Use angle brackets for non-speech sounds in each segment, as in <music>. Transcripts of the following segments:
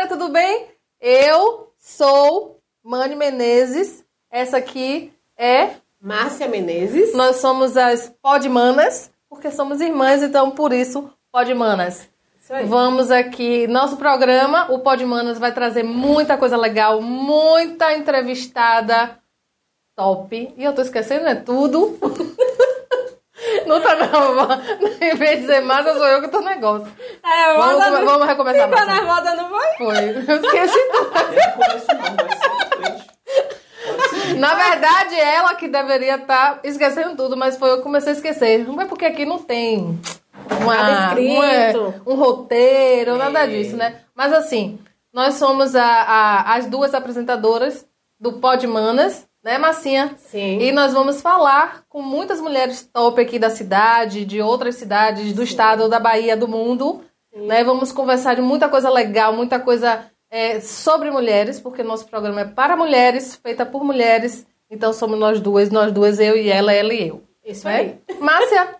galera, tudo bem? Eu sou Mani Menezes. Essa aqui é. Márcia Menezes. Nós somos as Podmanas, porque somos irmãs, então por isso, Podmanas. Isso aí. Vamos aqui. Nosso programa, o Podmanas, vai trazer muita coisa legal, muita entrevistada top. E eu tô esquecendo, é tudo. <laughs> Não tá não. <laughs> Em vez de dizer massa, sou eu que tô no negócio. É, Vamos, come- não- vamos recomeçar. Ficou nervosa, não foi? Foi. Eu esqueci tudo. <laughs> É na verdade, ela que deveria estar esquecendo tudo, mas foi eu que comecei a esquecer. Não é porque aqui não tem uma, uma- um roteiro, nada disso, né? Mas assim, nós somos a- a- as duas apresentadoras do Pod Manas, né, Massinha? Sim. E nós vamos falar com muitas mulheres top aqui da cidade, de outras cidades do estado, da Bahia, do mundo. Né? Vamos conversar de muita coisa legal, muita coisa é, sobre mulheres, porque nosso programa é para mulheres, feita por mulheres. Então somos nós duas, nós duas, eu e ela, ela e eu. Isso né? aí. <laughs> Márcia,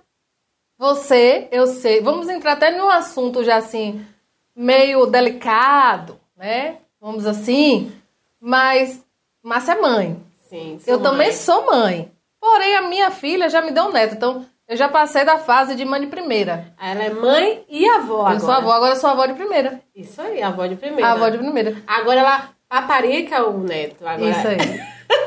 você, eu sei. Vamos entrar até num assunto já assim, meio delicado, né? Vamos assim. Mas Márcia é mãe. Sim, Eu também mãe. sou mãe. Porém, a minha filha já me deu um neto. Então, eu já passei da fase de mãe de primeira. Ela é mãe e avó agora. Eu sou avó, agora eu sou avó de primeira. Isso aí, avó de primeira. A avó de primeira. Agora ela paparica o neto. Agora... Isso aí.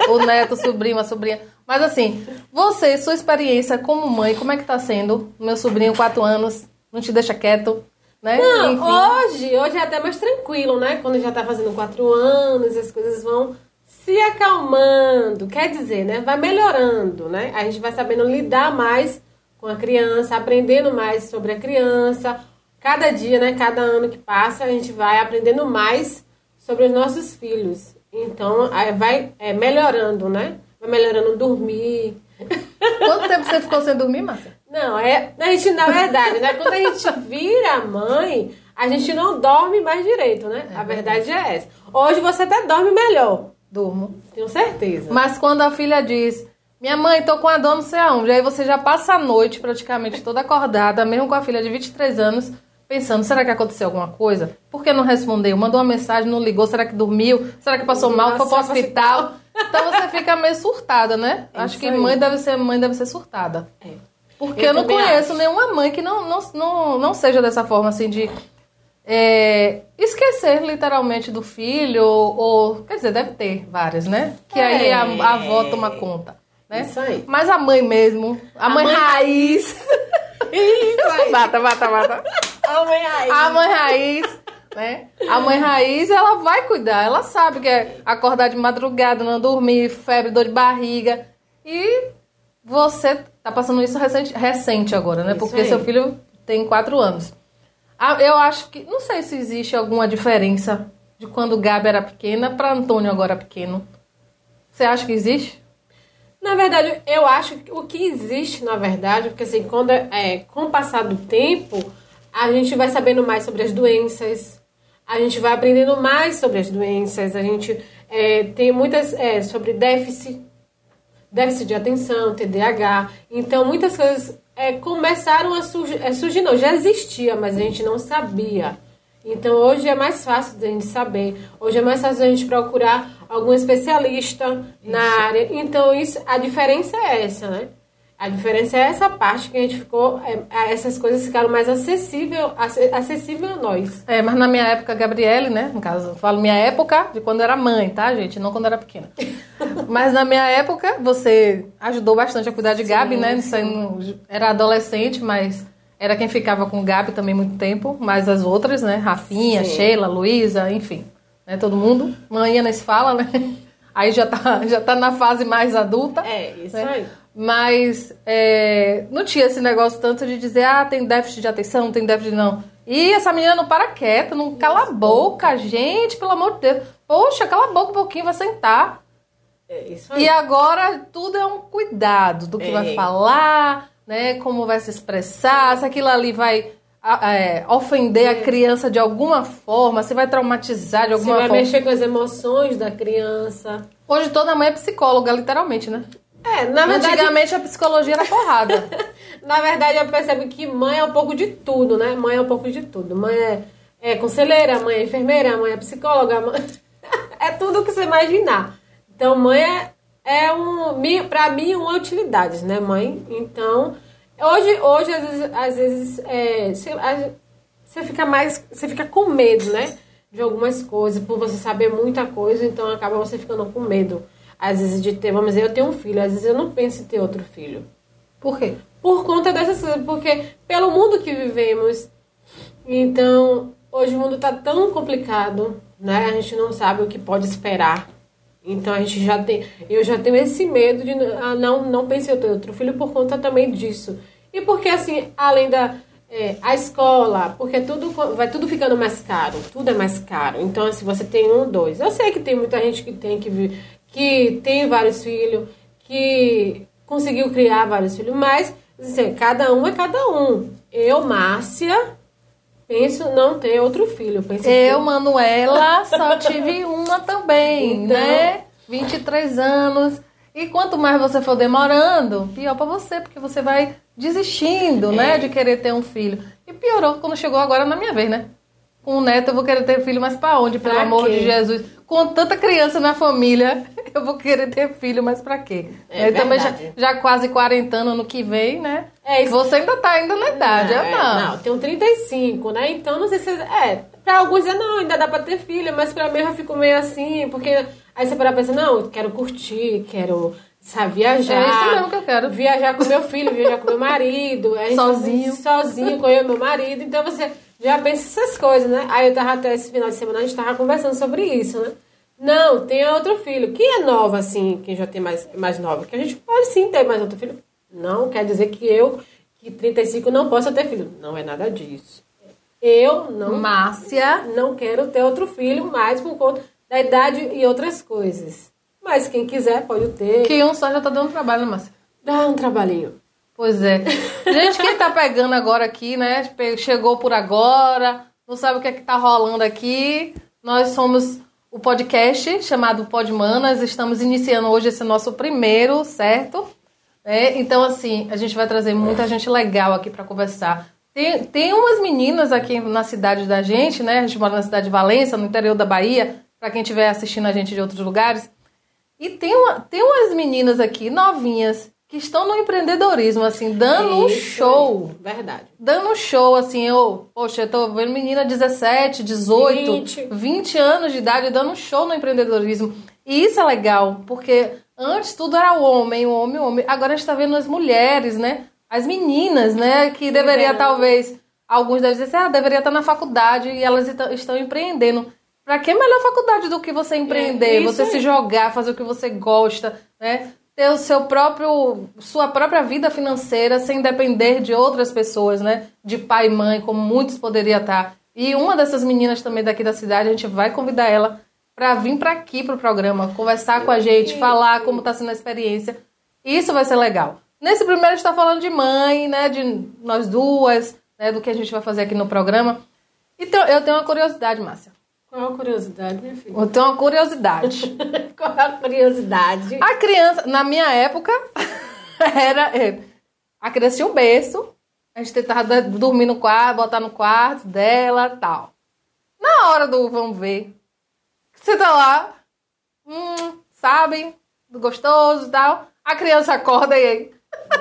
O neto, o sobrinho, a sobrinha. Mas assim, você, sua experiência como mãe, como é que tá sendo? Meu sobrinho, quatro anos, não te deixa quieto, né? Não, Enfim. hoje, hoje é até mais tranquilo, né? Quando já tá fazendo quatro anos, as coisas vão se acalmando. Quer dizer, né? Vai melhorando, né? A gente vai sabendo lidar mais com a criança, aprendendo mais sobre a criança. Cada dia, né? Cada ano que passa, a gente vai aprendendo mais sobre os nossos filhos. Então, aí vai é, melhorando, né? Vai melhorando dormir. <laughs> Quanto tempo você ficou sem dormir, Márcia? Não, é. A gente, na verdade, né? Quando a gente vira mãe, a gente não dorme mais direito, né? a verdade é essa. Hoje você até dorme melhor, Durmo. tenho certeza. Mas quando a filha diz, minha mãe, tô com a dor não sei aonde, aí você já passa a noite praticamente toda acordada, mesmo com a filha de 23 anos, pensando, será que aconteceu alguma coisa? Por que não respondeu? Mandou uma mensagem, não ligou, será que dormiu? Será que passou mal, foi pro hospital? Então você fica meio surtada, né? É Acho que aí. mãe deve ser mãe deve ser surtada. É. Porque Eu eu, não conheço acho. nenhuma mãe que não, não, não, não seja dessa forma, assim, de é, esquecer literalmente do filho, ou, ou- Quer dizer, deve ter várias, né? Que aí a, a avó toma conta. Né? Isso aí. Mas a mãe mesmo, a, A mãe, mãe raiz. <laughs> Isso aí. Bata, bata, bata. A mãe aí. A mãe raiz, né? A mãe raiz, ela vai cuidar. Ela sabe que é acordar de madrugada, não dormir, febre, dor de barriga. E você tá passando isso recente, recente agora, né? Isso Porque aí. seu filho tem quatro anos. Ah, Eu acho que. Não sei se existe alguma diferença de quando Gabi era pequena para Antônio agora pequeno. Você acha que existe? Na verdade, eu acho que o que existe, na verdade, porque assim, quando é, com o passar do tempo, a gente vai sabendo mais sobre as doenças, a gente vai aprendendo mais sobre as doenças, a gente é, tem muitas é, sobre déficit, déficit de atenção, TDAH. Então, muitas coisas é, começaram a surgir, é, surgir, não, já existia, mas a gente não sabia. Então, hoje é mais fácil da gente saber. Hoje é mais fácil a gente procurar algum especialista na área. Então, isso, a diferença é essa, né? A diferença é essa parte que a gente ficou, é, essas coisas ficaram mais acessível, ace- acessível a nós. É, mas na minha época, Gabriele, né? No caso, eu falo minha época de quando era mãe, tá, gente? Não quando era pequena. <laughs> mas na minha época, você ajudou bastante a cuidar de Gabi, né? Não- era adolescente, mas era quem ficava com Gabi também muito tempo. Mas as outras, né? Rafinha, Sim. Sheila, Luísa, enfim. Né? Todo mundo. Mãe nem se fala, né? <laughs> Aí já tá, já tá na fase mais adulta. É, isso né? aí. Mas é, não tinha esse negócio tanto de dizer, ah, tem déficit de atenção, tem déficit de não. E essa menina não para quieta, não cala a boca, gente, pelo amor de Deus. Poxa, cala a boca um pouquinho, vai sentar. É isso aí. E agora tudo é um cuidado do que É. vai falar, né? Como vai se expressar, se aquilo ali vai é, ofender a criança de alguma forma, se vai traumatizar de alguma vai forma. mexer com as emoções da criança. Hoje toda mãe é psicóloga, literalmente, né? É, na verdade, Antigamente a psicologia era porrada. <laughs> na verdade eu percebo que mãe é um pouco de tudo, né? Mãe é um pouco de tudo. Mãe é, é conselheira, mãe é enfermeira, mãe é psicóloga, mãe... <laughs> é tudo que você imaginar. Então, mãe é, é um, pra mim, uma utilidade, né, mãe? Então, hoje, hoje às vezes, às vezes é, você, você fica mais, você fica com medo, né? De algumas coisas, por você saber muita coisa, então acaba você ficando com medo. Às vezes de ter, vamos dizer, eu tenho um filho, às vezes eu não penso em ter outro filho. Por quê? Por conta dessas coisas, porque pelo mundo que vivemos, então hoje o mundo tá tão complicado, né? A gente não sabe o que pode esperar. Então a gente já tem, eu já tenho esse medo de ah, não não pensei em ter outro filho por conta também disso. E porque assim, além da é, a escola, porque tudo vai tudo ficando mais caro, tudo é mais caro. Então se você tem um, dois, eu sei que tem muita gente que tem que que tem vários filhos, que conseguiu criar vários filhos, mas assim, cada um é cada um. Eu, Márcia, penso não ter outro filho. Penso Eu, que- Manuela, só tive uma também, Então- né? 23 anos. E quanto mais você for demorando, pior pra você, porque você vai desistindo, É. né, de querer ter um filho. E piorou quando chegou agora na minha vez, né? Com o neto eu vou querer ter filho, mas pra onde, pelo Pra amor quê? de Jesus? Com tanta criança na família, <laughs> eu vou querer ter filho, mas pra quê? É eu também já, já quase 40 anos ano que vem, né? É isso. Você ainda tá ainda na idade, eu é, não. não, tenho 35, né? Então não sei se. É, pra alguns é não, ainda dá pra ter filho, mas pra mim eu já fico meio assim, porque aí você para pensar, não, eu quero curtir, quero, sabe, viajar. É isso mesmo que eu quero. Viajar com meu filho, viajar com meu marido. Sozinho. Sozinho, com eu e meu marido. Então você já pensa essas coisas, né? Aí eu tava até esse final de semana, a gente tava conversando sobre isso, né? Não, tem outro filho. Quem é nova, assim, quem já tem mais, mais nova? Que a gente pode sim ter mais outro filho. Não quer dizer que eu, que 35, não possa ter filho. Não é nada disso. Eu não, Márcia, não quero ter outro filho mais por conta da idade e outras coisas. Mas quem quiser pode ter. que um só já tá dando trabalho, Márcia? Dá um trabalhinho. Pois é. Gente, quem tá pegando agora aqui, né? Chegou por agora, não sabe o que é que tá rolando aqui. Nós somos o podcast chamado Podmanas. Estamos iniciando hoje esse nosso primeiro, certo? É, então, assim, a gente vai trazer muita gente legal aqui pra conversar. Tem, tem umas meninas aqui na cidade da gente, né? A gente mora na cidade de Valença, no interior da Bahia, pra quem estiver assistindo a gente de outros lugares. E tem, uma, tem umas meninas aqui, novinhas, que estão no empreendedorismo, assim, dando um Isso, show. Verdade. Dando um show, assim, eu, poxa, eu tô vendo menina 17, 18, 20. 20. anos de idade dando um show no empreendedorismo. E isso é legal, porque antes tudo era o homem, o homem, o homem. Agora a gente tá vendo as mulheres, né? As meninas, né? Que deveria, Liderando. talvez, alguns devem dizer assim, ah, deveria estar na faculdade e elas estão- empreendendo. Pra que melhor faculdade do que você empreender? isso você aí. se jogar, fazer o que você gosta, né? Ter o seu próprio, sua própria vida financeira sem depender de outras pessoas, né? De pai e mãe, como muitos poderiam estar. E uma dessas meninas também daqui da cidade, a gente vai convidar ela para vir para aqui pro programa, conversar com a gente, falar como tá sendo a experiência. Isso vai ser legal. Nesse primeiro a gente tá falando de mãe, né? De nós duas, né? Do que a gente vai fazer aqui no programa. Então, eu tenho uma curiosidade, Márcia. Qual a curiosidade, minha filha? Eu tenho uma curiosidade. <laughs> Qual a curiosidade? A criança, na minha época, <laughs> era. é, A criança tinha um berço, a gente tentava dormir no quarto, botar no quarto dela tal. Na hora do vamos ver, você tá lá, hum, sabe, do gostoso e tal. A criança acorda e aí.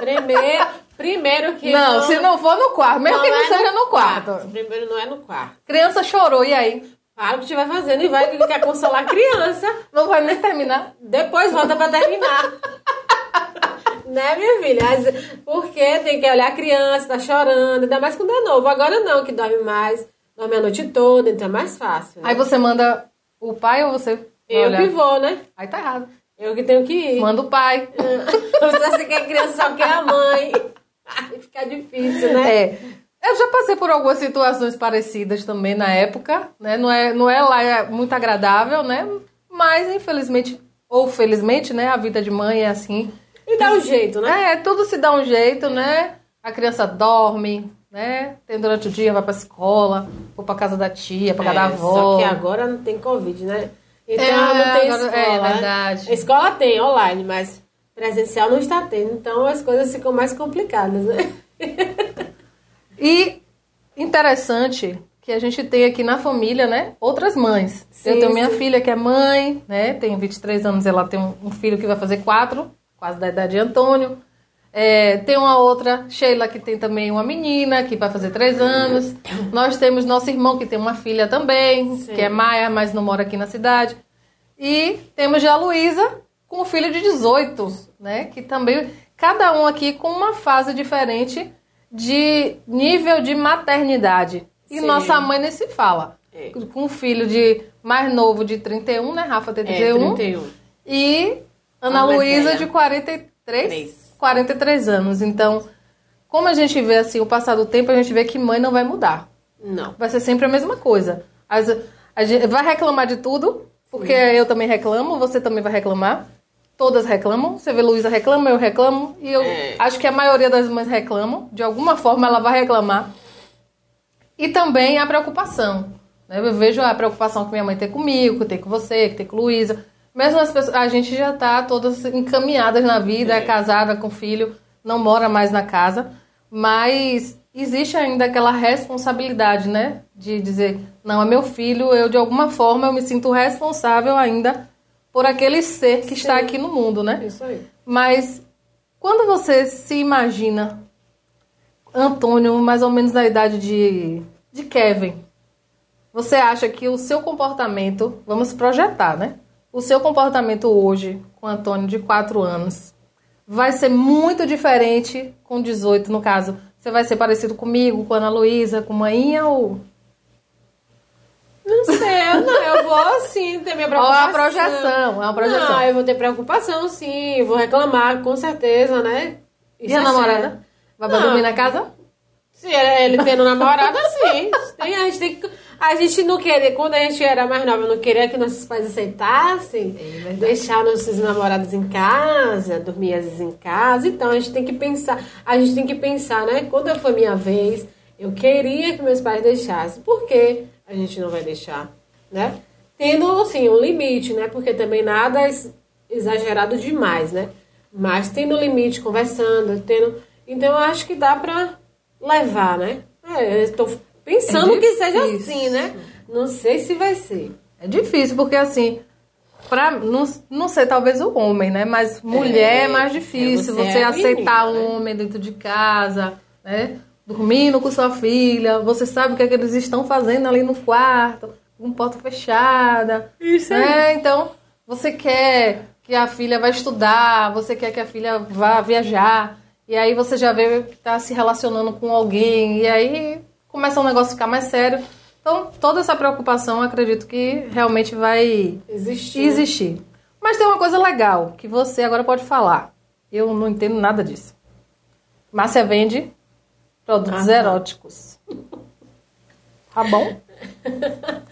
Primeiro, <laughs> primeiro que. Não, se não for no quarto, mesmo que não é seja no quarto. Primeiro não é no quarto. Criança chorou, e aí? Para o que estiver fazendo e vai que quer consolar a criança. Não vai nem terminar. Depois volta pra terminar. né, minha filha? Porque tem que olhar a criança, tá chorando, ainda mais quando é novo. Agora não, que dorme mais, dorme a noite toda, então é mais fácil. né? Aí você manda o pai ou você? Eu olhar? que vou, né? Aí tá errado. Eu que tenho que ir. Manda o pai. <laughs> Você quer a criança só quer a mãe. <laughs> Aí fica difícil, né? É. Eu já passei por algumas situações parecidas também na época, né? Não é, não é lá é muito agradável, né? Mas infelizmente ou felizmente, né? A vida de mãe é assim. E dá um jeito, né? É, tudo se dá um jeito, né? A criança dorme, né? Tem durante o dia, vai pra escola, ou pra casa da tia, pra casa da É, avó. Só que agora não tem Covid, né? Então É, não tem agora- escola. é verdade. A escola tem online, mas presencial não está tendo. Então as coisas ficam mais complicadas, né? <laughs> E interessante que a gente tem aqui na família, né? Outras mães. Sim, eu tenho minha sim. filha que é mãe, né? Tem 23 anos, ela tem um, um filho que vai fazer quatro, quase da idade de Antônio. É, tem uma outra, Sheila, que tem também uma menina, que vai fazer três anos. Nós temos nosso irmão, que tem uma filha também, Sim. que é Maia, mas não mora aqui na cidade. E temos já a Luísa, com um filho de 18, né? Que também, cada um aqui com uma fase diferente de nível de maternidade. E Sim. nossa mãe nem se fala. É. Com um filho de mais novo de 31, né? Rafa tem 31. É, 31. E Ana Luísa de 43? Três. 43 anos. Então, como a gente vê assim, o passar do tempo, a gente vê que mãe não vai mudar. Não. Vai ser sempre a mesma coisa. As, a gente vai reclamar de tudo, porque eu também reclamo, você também vai reclamar. Todas reclamam. Você vê Luísa reclama, eu reclamo. E eu É. acho que a maioria das mães reclamam. De alguma forma ela vai reclamar. E também a preocupação. né? Eu vejo a preocupação que minha mãe tem comigo, que tem com você, que tem com Luísa. Mesmo as pessoas, a gente já tá todas encaminhadas na vida, é. casada com filho, não mora mais na casa, mas existe ainda aquela responsabilidade, né? De dizer, não, é meu filho, eu de alguma forma eu me sinto responsável ainda por aquele ser que está Sim. aqui no mundo, né? Isso aí. Mas quando você se imagina Antônio, mais ou menos na idade de, de Kevin, você acha que o seu comportamento, vamos projetar, né? O seu comportamento hoje com Antônio de 4 anos vai ser muito diferente com 18, no caso. Você vai ser parecido comigo, com a Ana Luísa, com Mainha ou. Não sei, eu não, eu vou sim ter minha preocupação. é uma projeção, é uma projeção. Não, eu vou ter preocupação sim, vou reclamar, com certeza, né? e Isso a é namorada? sério. Vai Não. dormir na casa? Se ele tendo namorada, sim. Tem, a, gente tem que, a gente não queria, quando a gente era mais nova, não queria que nossos pais aceitassem É deixar nossos namorados em casa, dormir às vezes em casa. Então a gente tem que pensar, a gente tem que pensar, né? Quando foi minha vez, eu queria que meus pais deixassem. Por que a gente não vai deixar, né? Tendo, assim, um limite, né? Porque também nada é ex- exagerado demais, né? Mas tendo limite, conversando, tendo... Então eu acho que dá pra levar, né? É, eu estou pensando É que seja assim, né? Não sei se vai ser. É difícil, porque assim, pra, não, não sei, talvez o homem, né? Mas mulher é, mais difícil. é, você você é aceitar menina, um homem dentro de casa, né? Dormindo com sua filha. Você sabe o que, é que eles estão fazendo ali no quarto, com porta fechada. Isso né? Então, você quer que a filha vá estudar, você quer que a filha vá viajar. E aí você já vê que tá se relacionando com alguém. E aí começa o negócio a ficar mais sério. Então, toda essa preocupação, acredito que realmente vai Existir. existir. Mas tem uma coisa legal que você agora pode falar. Eu não entendo nada disso. Márcia vende produtos Aham. eróticos. Tá bom?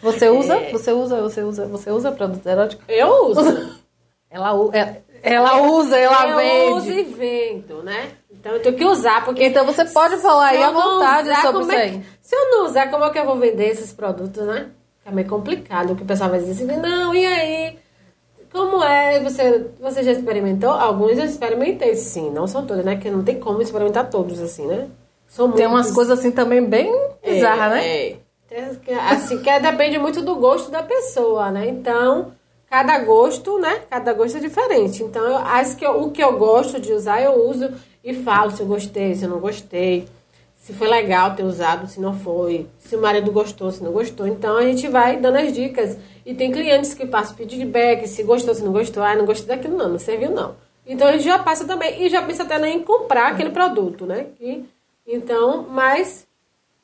Você <laughs> usa? É. Você usa? Você usa? Você usa produtos eróticos? Eu uso. <laughs> Ela, ela, ela usa, ela eu vende. uso e vendo, né? Então eu tenho que usar, porque... Então você pode falar aí eu à vontade usar, sobre como isso é aí. que- se eu não usar, como é que eu vou vender esses produtos, né? Fica meio complicado, que o pessoal vai dizer assim, não, e aí? Como é? Você, você já experimentou? Alguns eu experimentei, sim. Não são todos, né? Porque não tem como experimentar todos, assim, né? São Tem umas muitos. coisas assim também bem bizarras, né? É. Tem que- Assim, que depende muito do gosto da pessoa, né? Então, cada gosto, né? Cada gosto é diferente. Então, eu, as que eu- o que eu gosto de usar, eu uso e falo se eu gostei, se eu não gostei. Se foi legal ter usado, se não foi. Se o marido gostou, se não gostou. Então, a gente vai dando as dicas. E tem clientes que passam feedback, se gostou, se não gostou. Ah, não gostei daquilo não, não serviu não. Então, a gente já passa também. E já pensa até em comprar aquele produto, né? E, então, mas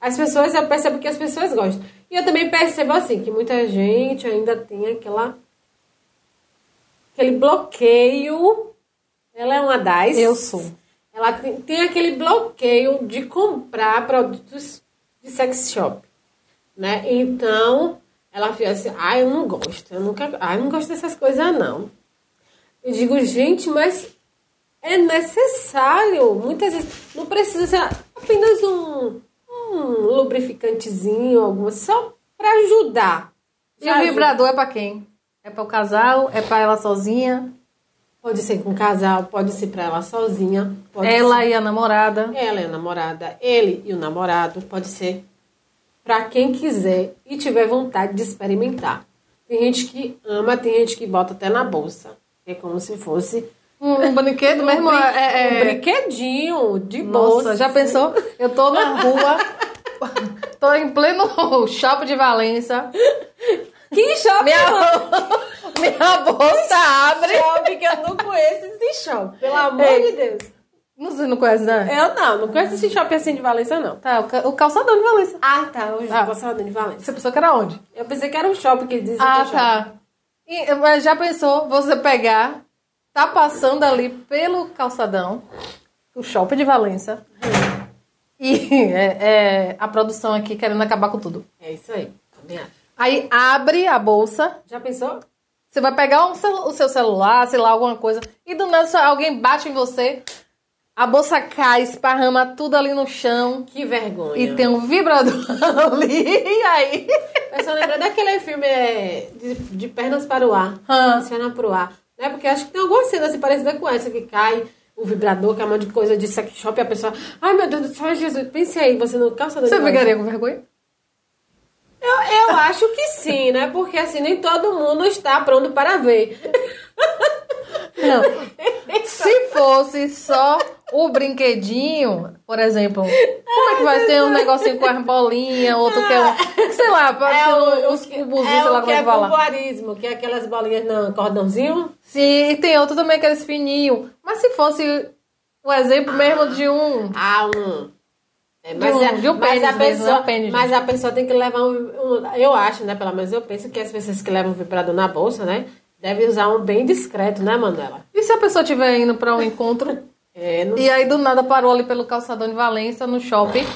as pessoas, eu percebo que as pessoas gostam. E eu também percebo assim, que muita gente ainda tem aquela. aquele bloqueio. Ela é uma das. Eu sou. Ela tem, tem aquele bloqueio de comprar produtos de sex shop. Né? Então, ela fica assim, ah, eu não gosto, eu nunca. Ah, eu não gosto dessas coisas, não. Eu digo, gente, mas é necessário. Muitas vezes não precisa ser apenas um, um lubrificantezinho, alguma, só para ajudar. E o vibrador é pra quem? É para o casal? É pra ela sozinha? Pode ser com o casal, pode ser para ela sozinha. Pode ela ser- e a namorada? ela e a namorada, ele e o namorado, pode ser. para quem quiser e tiver vontade de experimentar. Tem gente que ama, tem gente que bota até na bolsa. É como se fosse Um, um brinquedo um, mesmo. brin- é, um é... brinquedinho de bolsa. Nossa, já pensou? Eu tô na rua, <laughs> tô em pleno shopping de Valença. Que shopping? Minha, <laughs> minha bolsa abre. shopping que eu não conheço esse shopping. Pelo amor Ei. de Deus. Você não conhece, né? Eu não, não conheço esse shopping assim de Valença, não. Tá, o, ca- o calçadão de Valença. Ah, tá. Hoje Ah. ah. de Valença. Você pensou que era onde? Eu pensei que era um shopping que dizem Ah, que é tá. E, mas já pensou você pegar, tá passando ali pelo calçadão, o shopping de Valença, e é, é, a produção aqui querendo acabar com tudo. É isso aí. Aí abre a bolsa, Já pensou? você vai pegar um o seu celular, sei lá, alguma coisa, e do nada alguém bate em você, a bolsa cai, esparrama tudo ali no chão, Que vergonha. e tem um vibrador <laughs> ali, e aí... Eu só lembrei daquele filme é, de, de Pernas para o Ar. Ah. Pernas para o Ar. Né? Porque acho que tem alguma cena assim parecida com essa, que cai o vibrador, que é um monte de coisa de sex shop, e a pessoa... Ai, meu Deus do céu, Jesus. Pense aí, você no calçador Você ficaria com vergonha? Eu, eu acho que sim, né? Porque assim, nem todo mundo está pronto para ver. <laughs> Não. <laughs> Se fosse só o brinquedinho, por exemplo, como é que vai ser um negocinho com as bolinhas, outro que é um. Sei lá, pode uns cubuzinhos, é sei lá o como que é é que fala. pompoarismo, que é aquelas bolinhas no cordãozinho. Sim, e tem outro também, aqueles fininhos. Mas se fosse o exemplo mesmo de um. Ah, um. É, De um- de um mas, a mesmo, pessoa, é mas a pessoa tem que levar um, um- Eu acho, né? Pelo menos eu penso que as pessoas que levam vibrador na bolsa, né? Devem usar um bem discreto, né, Manuela? E se a pessoa estiver indo pra um encontro <laughs> É, não e aí do nada parou ali pelo calçadão de Valença, no shopping,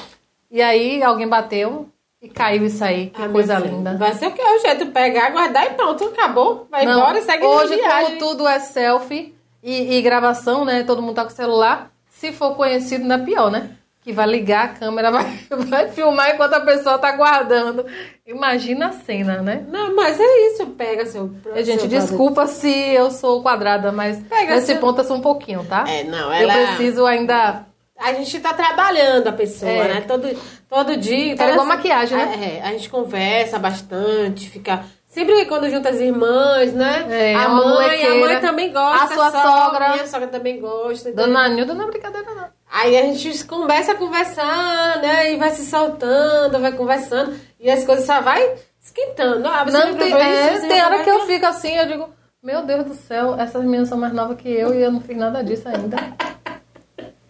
e aí alguém bateu e caiu isso aí. Que Ah, coisa linda. Vai ser o que? O jeito pegar, guardar e pronto, acabou. Vai Não, embora e segue Hoje, de como tudo é selfie e, e gravação, né? Todo mundo tá com celular. Se for conhecido, ainda é pior, né? Que vai ligar a câmera, <laughs> vai, vai filmar enquanto a pessoa tá guardando. Imagina a cena, né? Não, mas é isso, pega seu. Gente, seu desculpa se eu sou quadrada, mas Pega nesse seu- ponto eu sou um pouquinho, tá? É, não, Eu ela. preciso ainda. A gente tá trabalhando a pessoa, É. né? Todo, todo dia. É toda igual maquiagem, né? É, é, a gente conversa bastante, fica. Sempre que quando junta as irmãs, né? É, a uma mãe, a molequeira. mãe também gosta. A sua sogra. Minha sogra também gosta. então- Dona Nilda não é brincadeira, não. Aí a gente começa a conversar, né? E vai se soltando, vai conversando. E as coisas só vai esquentando. Ah, você Não tem, é, isso, tem hora que eu fico assim, eu digo, meu Deus do céu, essas meninas são mais novas que eu e eu não fiz nada disso ainda. <laughs>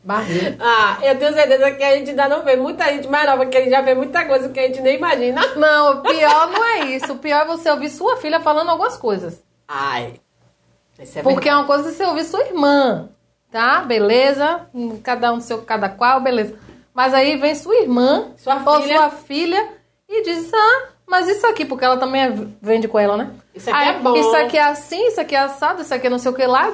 Barriga. Ah, eu tenho certeza que a gente ainda não vê muita gente mais nova, que a gente já vê muita coisa que a gente nem imagina. <laughs> Não, o pior não é <laughs> isso. O pior é você ouvir sua filha falando algumas coisas. Ai. É Porque é uma coisa você ouvir sua irmã, tá? Beleza? Hum, Cada um seu, cada qual, beleza. Mas aí vem sua irmã Sua ou filha. sua filha e diz, ah, mas isso aqui, porque ela também é- vende com ela, né? Isso aqui Aí, é bom. Isso aqui é assim, isso aqui é assado, isso aqui é não sei o que lá.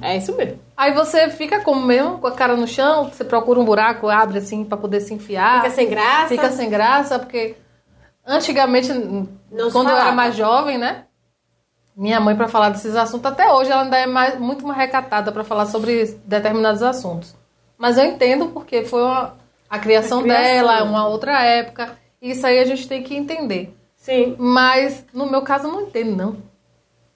É isso mesmo. Aí você fica como mesmo, com a cara no chão, você procura um buraco, abre assim pra poder se enfiar. Fica sem graça. Fica sem graça, porque antigamente, Não quando eu era mais jovem, né? Minha mãe, pra falar desses assuntos, até hoje ela ainda é mais, muito mais recatada pra falar sobre determinados assuntos. Mas eu entendo porque foi uma- a criação, A criação. dela, uma outra época. Isso aí a gente tem que entender. Sim. Mas no meu caso eu não entendo, não.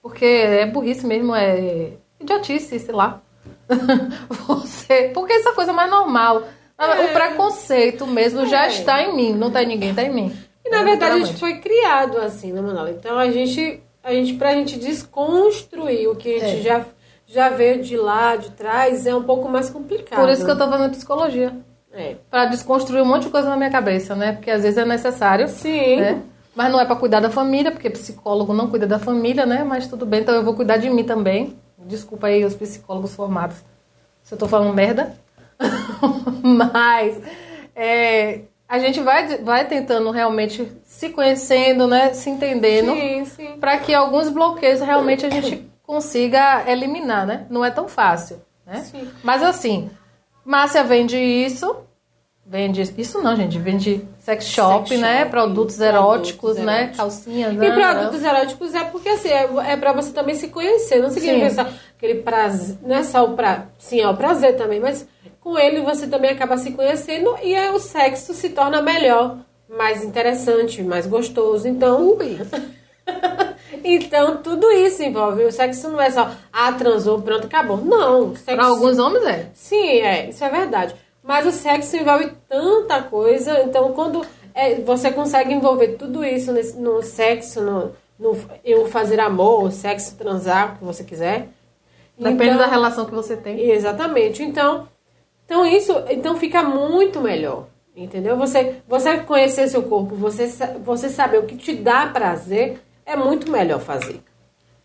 Porque é burrice mesmo, é idiotice, sei lá. <laughs> Você, porque isso é a coisa mais normal. É. O preconceito mesmo já É. está em mim, não está em ninguém, está em mim. E na É, verdade a gente foi criado assim, né, Manuela? Então a gente, a gente pra gente desconstruir o que a gente É. já, já veio de lá, de trás, é um pouco mais complicado. Por isso que eu tô fazendo psicologia. É. Pra desconstruir um monte de coisa na minha cabeça, né? Porque às vezes é necessário. Sim. né? Mas não é pra cuidar da família, porque psicólogo não cuida da família, né? Mas tudo bem, então eu vou cuidar de mim também. Desculpa aí os psicólogos formados se eu tô falando merda. <laughs> Mas é, a gente vai, vai tentando realmente se conhecendo, né? Se entendendo. Sim, sim. para que alguns bloqueios realmente a gente consiga eliminar, né? Não é tão fácil, né? Sim. Mas assim, Márcia vende isso, vende isso não, gente, vende sex shop, Sex né? shop, Produtos produtos eróticos, né? eróticos. Calcinhas, E né? produtos eróticos é porque assim, é, é pra você também se conhecer. Não significa só aquele prazer. Não é só o prazer. Sim, é o prazer também, mas com ele você também acaba se conhecendo e aí o sexo se torna melhor mais interessante, mais gostoso. Então, Ui. <laughs> então tudo isso envolve. O sexo não é só, ah, transou, pronto, acabou. Não. Sexo, Para alguns homens é. Sim, é, isso é verdade. Mas o sexo envolve tanta coisa, então quando é, você consegue envolver tudo isso nesse- no sexo, no, no eu fazer amor, sexo, transar, o que você quiser. Depende Então- da relação que você tem. Exatamente. Então, então isso, então fica muito melhor, entendeu? Você, você conhecer seu corpo, você, você saber o que te dá prazer, é muito melhor fazer.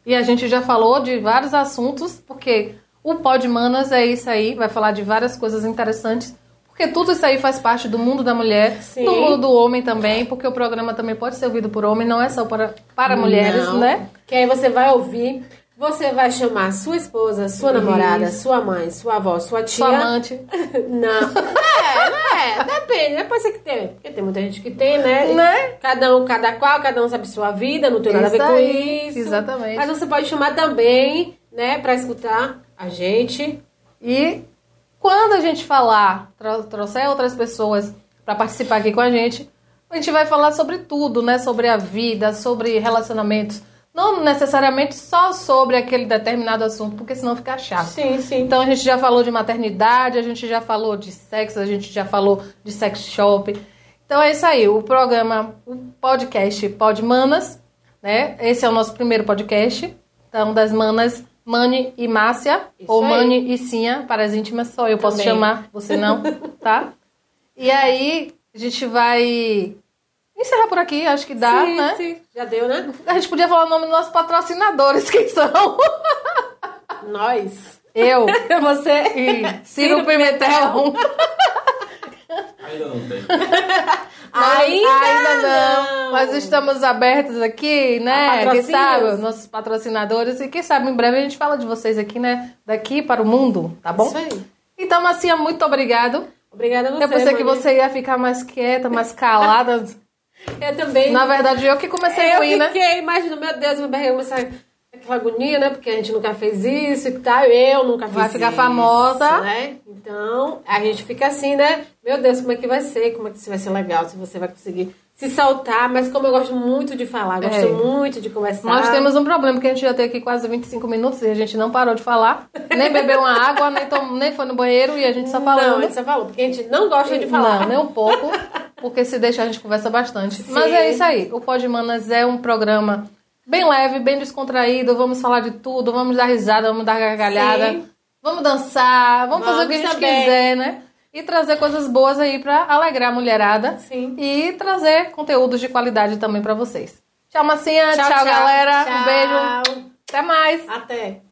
E a gente já falou de vários assuntos, porque o Pod Manas é isso aí, vai falar de várias coisas interessantes, porque tudo isso aí faz parte do mundo da mulher, Sim. do mundo do homem também, porque o programa também pode ser ouvido por homem, não é só para, para mulheres, Não. né? Que aí você vai ouvir, você vai chamar sua esposa, sua namorada, sua mãe, sua avó, sua tia. Sua amante. <laughs> <laughs> Não. É, é, depende. né? Pode ser que tem. Porque tem muita gente que tem, né? Né? Cada um, cada qual, cada um sabe sua vida, não tem nada a ver Isso com aí, isso. exatamente. Mas você pode chamar também, né, pra escutar a gente. E quando a gente falar, tro- trouxer outras pessoas para participar aqui com a gente, a gente vai falar sobre tudo, né? Sobre a vida, sobre relacionamentos. Não necessariamente só sobre aquele determinado assunto, porque senão fica chato. Sim, sim. Então a gente já falou de maternidade, a gente já falou de sexo, a gente já falou de sex shop. Então é isso aí, o programa, o podcast Pod Manas, né? Esse é o nosso primeiro podcast. Então, das manas Mani e Márcia, Isso ou aí. Mani e Cinha, para as íntimas, só eu posso Também. chamar, você não, tá? <laughs> E aí, a gente vai encerrar por aqui, acho que dá, sim, né? sim. Já deu, né? A gente podia falar o nome dos nossos patrocinadores, <laughs> quem são? Nós. Eu <laughs> Você. e Ciro, Ciro Pimentel. Ainda não tem. Ainda, não. Mas estamos abertos aqui, né? Quem sabe, nossos patrocinadores. E quem sabe em breve a gente fala de vocês aqui, né? Daqui para o mundo, tá bom? Isso aí. Então, Marcinha, muito obrigado. Obrigada a você. Eu pensei que você ia ficar mais quieta, mais calada. <laughs> Eu também. Na verdade, eu que comecei eu ruim, né? fiquei, imagina, meu Deus, meu barriga começar aquela agonia, né? Porque a gente nunca fez isso e tal. Eu nunca fiz Vai ficar isso, famosa. né? Então, a gente fica assim, né? Meu Deus, como é que vai ser? Como é que isso vai ser legal? Se você vai conseguir se soltar. Mas como eu gosto muito de falar, gosto É. muito de conversar. Nós temos um problema, porque a gente já tem aqui quase 25 minutos e a gente não parou de falar. Nem bebeu uma água, nem, tom- nem foi no banheiro e a gente só Não, falando. a gente só falou, porque a gente não gosta de falar. Não, nem um pouco, porque se deixa a gente conversa bastante. Mas é isso aí. O Pod Manas é um programa bem leve, bem descontraído. Vamos falar de tudo, vamos dar risada, vamos dar gargalhada, Sim. vamos dançar, vamos, fazer o que a Vamos gente quiser, né? E trazer coisas boas aí pra alegrar a mulherada. Sim. E trazer conteúdos de qualidade também pra vocês. Tchau, Massinha. Tchau, Tchau, tchau. galera. Um Tchau. beijo. Até mais. Até.